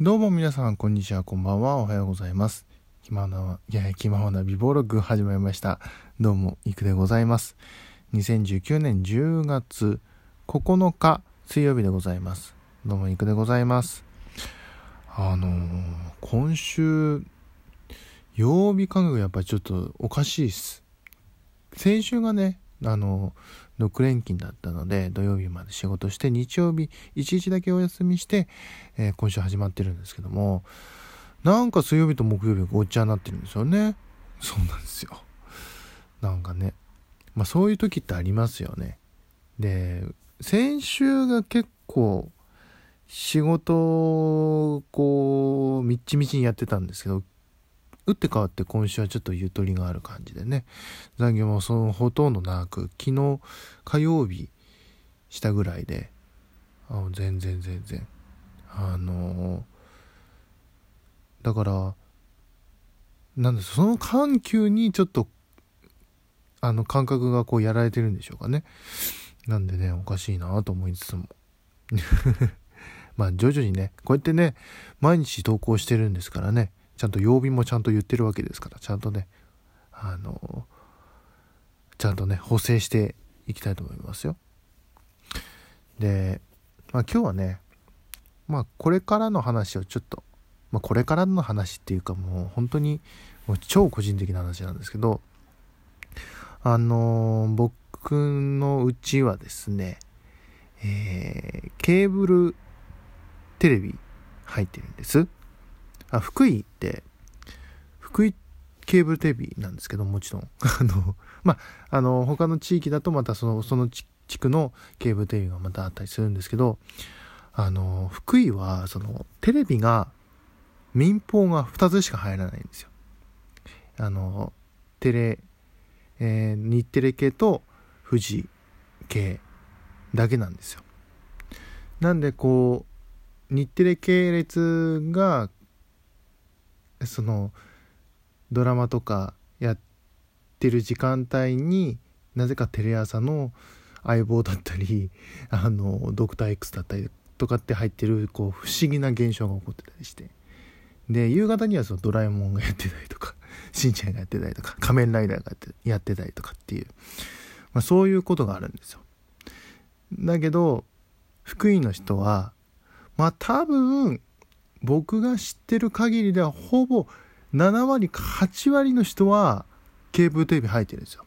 どうも皆さん、こんにちは、こんばんは、おはようございます。気まな、いや、気ままな美貌録始まりました。どうも、いくでございます。2019年10月9日、水曜日でございます。どうも、いくでございます。あのー今週、曜日感覚やっぱりちょっとおかしいっす。先週がね、あの、6連勤だったので、土曜日まで仕事して、日曜日1日だけお休みして、えー今週始まってるんですけども、なんか水曜日と木曜日がごっちゃになってるんですよね。そうなんですよ。なんかね。まあそういう時ってありますよね。で、先週が結構、仕事をこう、みっちみちにやってたんですけど、打って変わって今週はちょっとゆとりがある感じでね。残業もそのほとんどなく、昨日火曜日したぐらいで、あ全然全然。あのだから、なんでその緩急にちょっと、あの感覚がこうやられてるんでしょうかね。なんでね、おかしいなと思いつつも。まあ徐々にね、こうやってね、毎日投稿してるんですからね、ちゃんと曜日もちゃんと言ってるわけですから、ちゃんとね、あの、ちゃんとね、補正していきたいと思いますよ。で、まあ今日はね、まあこれからの話をちょっと、まあこれからの話っていうかもう本当にもう超個人的な話なんですけど、あの僕のうちはですね、えーケーブルテレビ入ってるんです。あ、福井って、福井ケーブルテレビなんですけど、もちろん。あの、まあ、あの、他の地域だとまたその、その地区のケーブルテレビがまたあったりするんですけど、あの、福井は、その、テレビが、民放が2つしか入らないんですよ。あの、テレ、えー日テレ系と富士系だけなんですよ。なんでこう、日テレ系列が、その、ドラマとかやってる時間帯になぜかテレ朝の相棒だったり あのドクター X だったりとかって入ってるこう不思議な現象が起こってたりして。で夕方にはそのドラえもんがやってたりとか しんちゃんがやってたりとか仮面ライダーがやってやってたりとかっていう、まあ、そういうことがあるんですよ。だけど福井の人はまあ多分僕が知ってる限りではほぼ7割か8割の人はケーブルテレビ入ってるんですよ。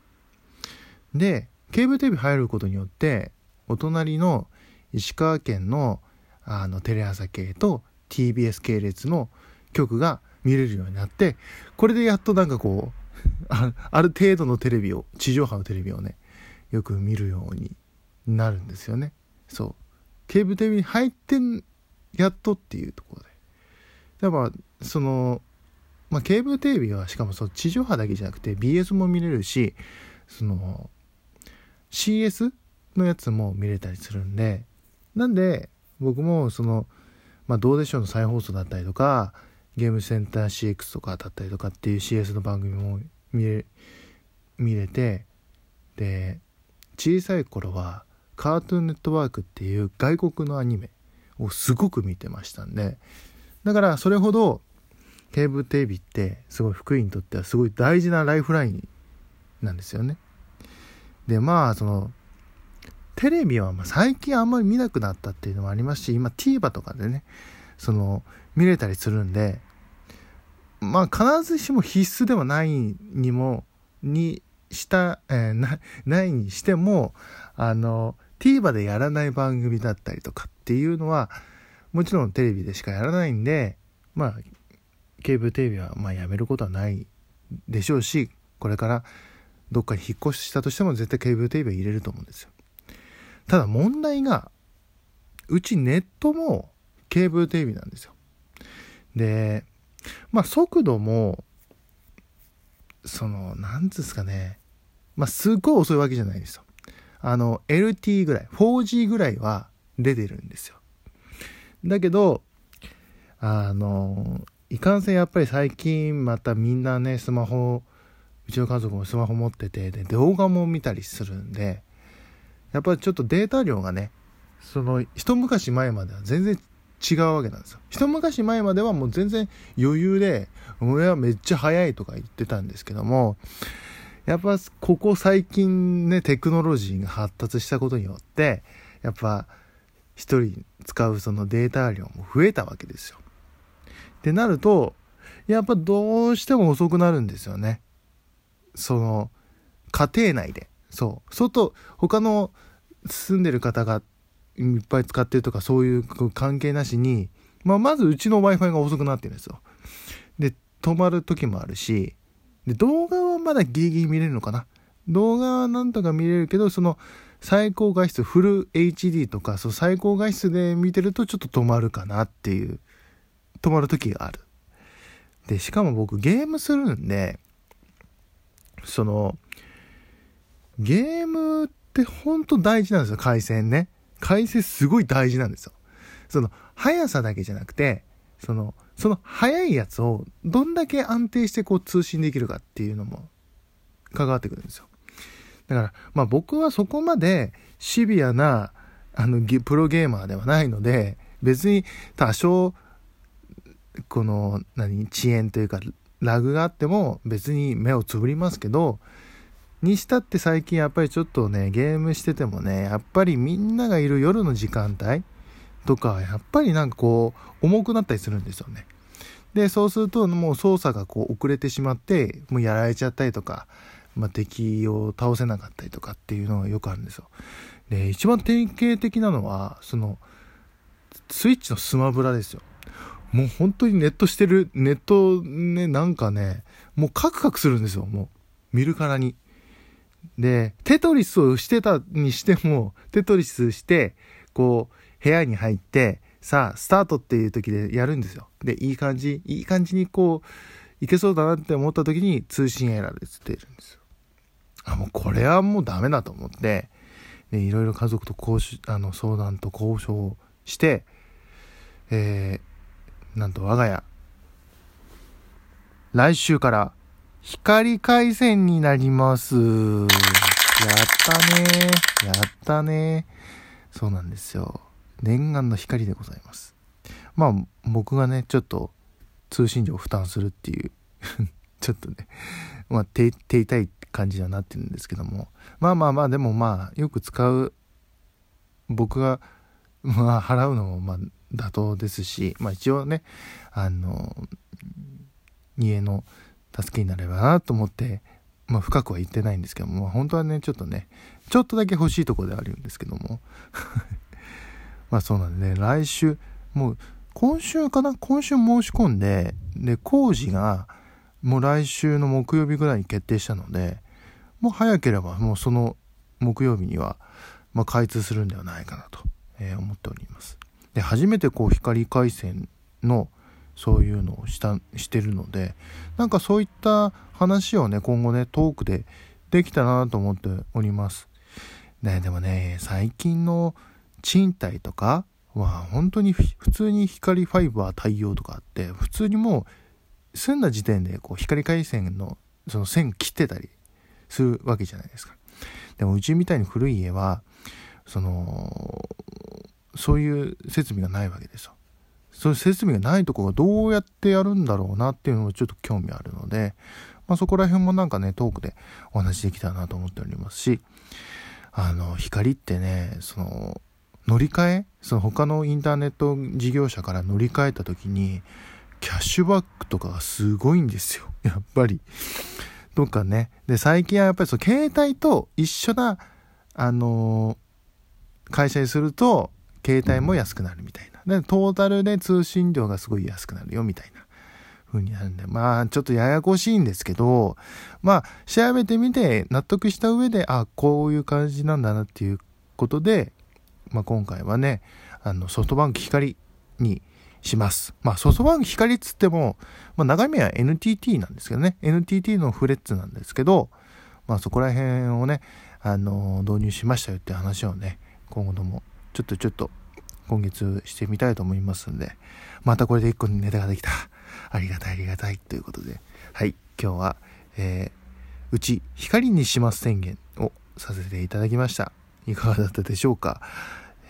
で、ケーブルテレビ入ることによって、お隣の石川県のあのテレ朝系と TBS 系列の局が見れるようになって、これでやっとなんかこう、ある程度のテレビを、地上波のテレビをね、よく見るようになるんですよね。そう。ケーブルテレビに入ってん、やっとっていうところで。やっぱ、その、まあ、ケーブルテレビはしかもその地上波だけじゃなくて BS も見れるしその CS のやつも見れたりするんでなんで僕もその、まあ、どうでしょうの再放送だったりとかゲームセンター CX とかだったりとかっていう CS の番組も見れ見れてで小さい頃はカートゥーンネットワークっていう外国のアニメをすごく見てましたんでだからそれほどケーブルテレビってすごい福井にとってはすごい大事なライフラインなんですよね。でまあそのテレビはま最近あんまり見なくなったっていうのもありますし今 TVer とかでねその見れたりするんでまあ必ずしも必須ではないにもにした、えーなないにしてもあの TVer でやらない番組だったりとかっていうのはもちろんテレビでしかやらないんでまあケーブルテレビはまあやめることはないでしょうしこれからどっかに引っ越ししたとしても絶対ケーブルテレビは入れると思うんですよ。ただ問題がうちネットもケーブルテレビなんですよ。でまあ速度もそのなんつうすかね。まあすっごい遅いわけじゃないですよ。あの LT ぐらい 4G ぐらいは出てるんですよ。だけどあのいかんせんやっぱり最近またみんなねスマホうちの家族もスマホ持っててで動画も見たりするんでやっぱりちょっとデータ量がねその一昔前までは全然違うわけなんですよ。一昔前まではもう全然余裕で、俺はめっちゃ速いとか言ってたんですけども、やっぱここ最近ね、テクノロジーが発達したことによって、やっぱ一人使うそのデータ量も増えたわけですよ。ってなると、やっぱどうしても遅くなるんですよね。その、家庭内で。そう。外、他の住んでる方がいっぱい使ってるとかそういう関係なしに、まあ、まずうちの Wi-Fi が遅くなってるんですよ。で、止まる時もあるし、で、動画はまだギリギリ見れるのかな。動画はなんとか見れるけど、その最高画質、フル HD とか、そう最高画質で見てるとちょっと止まるかなっていう、止まる時がある。で、しかも僕ゲームするんで、その、ゲームって本当大事なんですよ、回線ね。回線すごい大事なんですよ。その、速さだけじゃなくて、その、その速いやつをどんだけ安定してこう通信できるかっていうのも関わってくるんですよ。だから、まあ僕はそこまでシビアな、あの、プロゲーマーではないので、別に多少、この、何、遅延というか、ラグがあっても別に目をつぶりますけど、にしたって最近やっぱりちょっとね、ゲームしててもね、やっぱりみんながいる夜の時間帯とか、やっぱりなんかこう、重くなったりするんですよね。で、そうするともう操作がこう遅れてしまって、もうやられちゃったりとか、まあ、敵を倒せなかったりとかっていうのがよくあるんですよ。で、一番典型的なのは、その、スイッチのスマブラですよ。もう本当にネットしてる、ネットね、なんかね、もうカクカクするんですよ、もう。見るからに。で、テトリスをしてたにしても、テトリスして、こう、部屋に入って、さあ、スタートっていう時でやるんですよ。で、いい感じ、いい感じにこう、いけそうだなって思った時に通信エラーでつってるんですよ。あ、もうこれはもうダメだと思って、で、いろいろ家族と交渉、あの、相談と交渉して、えー、なんと我が家、来週から光回線になります。やったねやったねそうなんですよ。念願の光でございます。まあ、僕がね、ちょっと通信料を負担するっていうちょっとね、まあ、手、手痛い感じにはなってるんですけども。まあまあまあ、でもまあ、よく使う、僕が、まあ、払うのも、まあ、妥当ですし、まあ一応ね、あの、家の助けになればなと思って、まあ深くは言ってないんですけども、まあ、本当はね、ちょっとね、ちょっとだけ欲しいとこではあるんですけども。まあそうなんでね、来週、もう今週かな？今週申し込んで、で、工事がもう来週の木曜日ぐらいに決定したので、もう早ければもうその木曜日には、まあ、開通するんではないかなと、えー、思っております。で、初めてこう光回線の、そういうのをしたしてるのでなんかそういった話をね今後ねトークでできたなと思っておりますねでもね最近の賃貸とかは本当に普通に光ファイバー対応とかあって普通にもう済んだ時点でこう光回線のその線切ってたりするわけじゃないですか。でもうちみたいに古い家はそのそういう設備がないわけですよ。そういう設備がないとこがどうやってやるんだろうなっていうのがちょっと興味あるので、まあ、そこら辺もなんかね、トークでお話できたらなと思っておりますし、あの、光ってね、その、乗り換えその他のインターネット事業者から乗り換えた時に、キャッシュバックとかがすごいんですよ。やっぱり。とかね。で、最近はやっぱりその携帯と一緒な、あのー、会社にすると、携帯も安くなるみたいなで、トータルで通信料がすごい安くなるよ、みたいな風になるんで、まあ、ちょっとややこしいんですけど、まあ、調べてみて納得した上で、あ、こういう感じなんだなっていうことで、まあ今回はね、あの、ソフトバンク光にします。まあソフトバンク光っつっても、まあ長い目は NTT なんですけどね、NTT のフレッツなんですけど、まあそこら辺をね、あの、導入しましたよって話をね、今後とも、ちょっとちょっと今月してみたいと思いますんで、またこれで一個ネタができた。ありがたいありがたいということで、はい、今日は、えー、うち光にします宣言をさせていただきました。いかがだったでしょうか。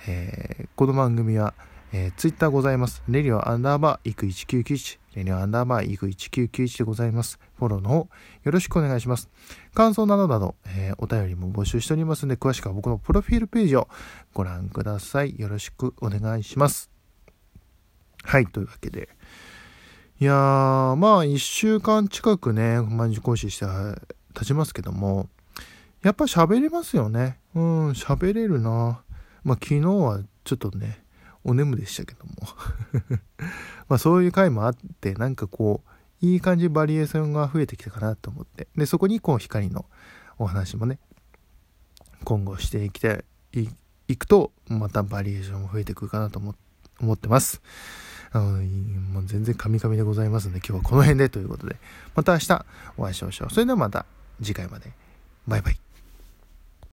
えー、この番組は、えー、ツイッターございます。レディオアンダーバーイク1991。レディオアンダーバーイク1991でございます。フォローの方、よろしくお願いします。感想などなど、えー、お便りも募集しておりますので、詳しくは僕のプロフィールページをご覧ください。よろしくお願いします。はい、というわけで。いやー、まあ、一週間近くね、毎日講師して経ちますけども、やっぱ喋れますよね。うん、喋れるな。まあ、昨日はちょっとね、お眠でしたけども。まあそういう回もあってなんかこういい感じバリエーションが増えてきたかなと思って。でそこにこう光のお話もね今後していきたいいくとまたバリエーションも増えてくるかなと思ってます。あのもう全然カミカミでございますので今日はこの辺でということで。また明日お会いしましょう。それではまた次回まで。バイバイ。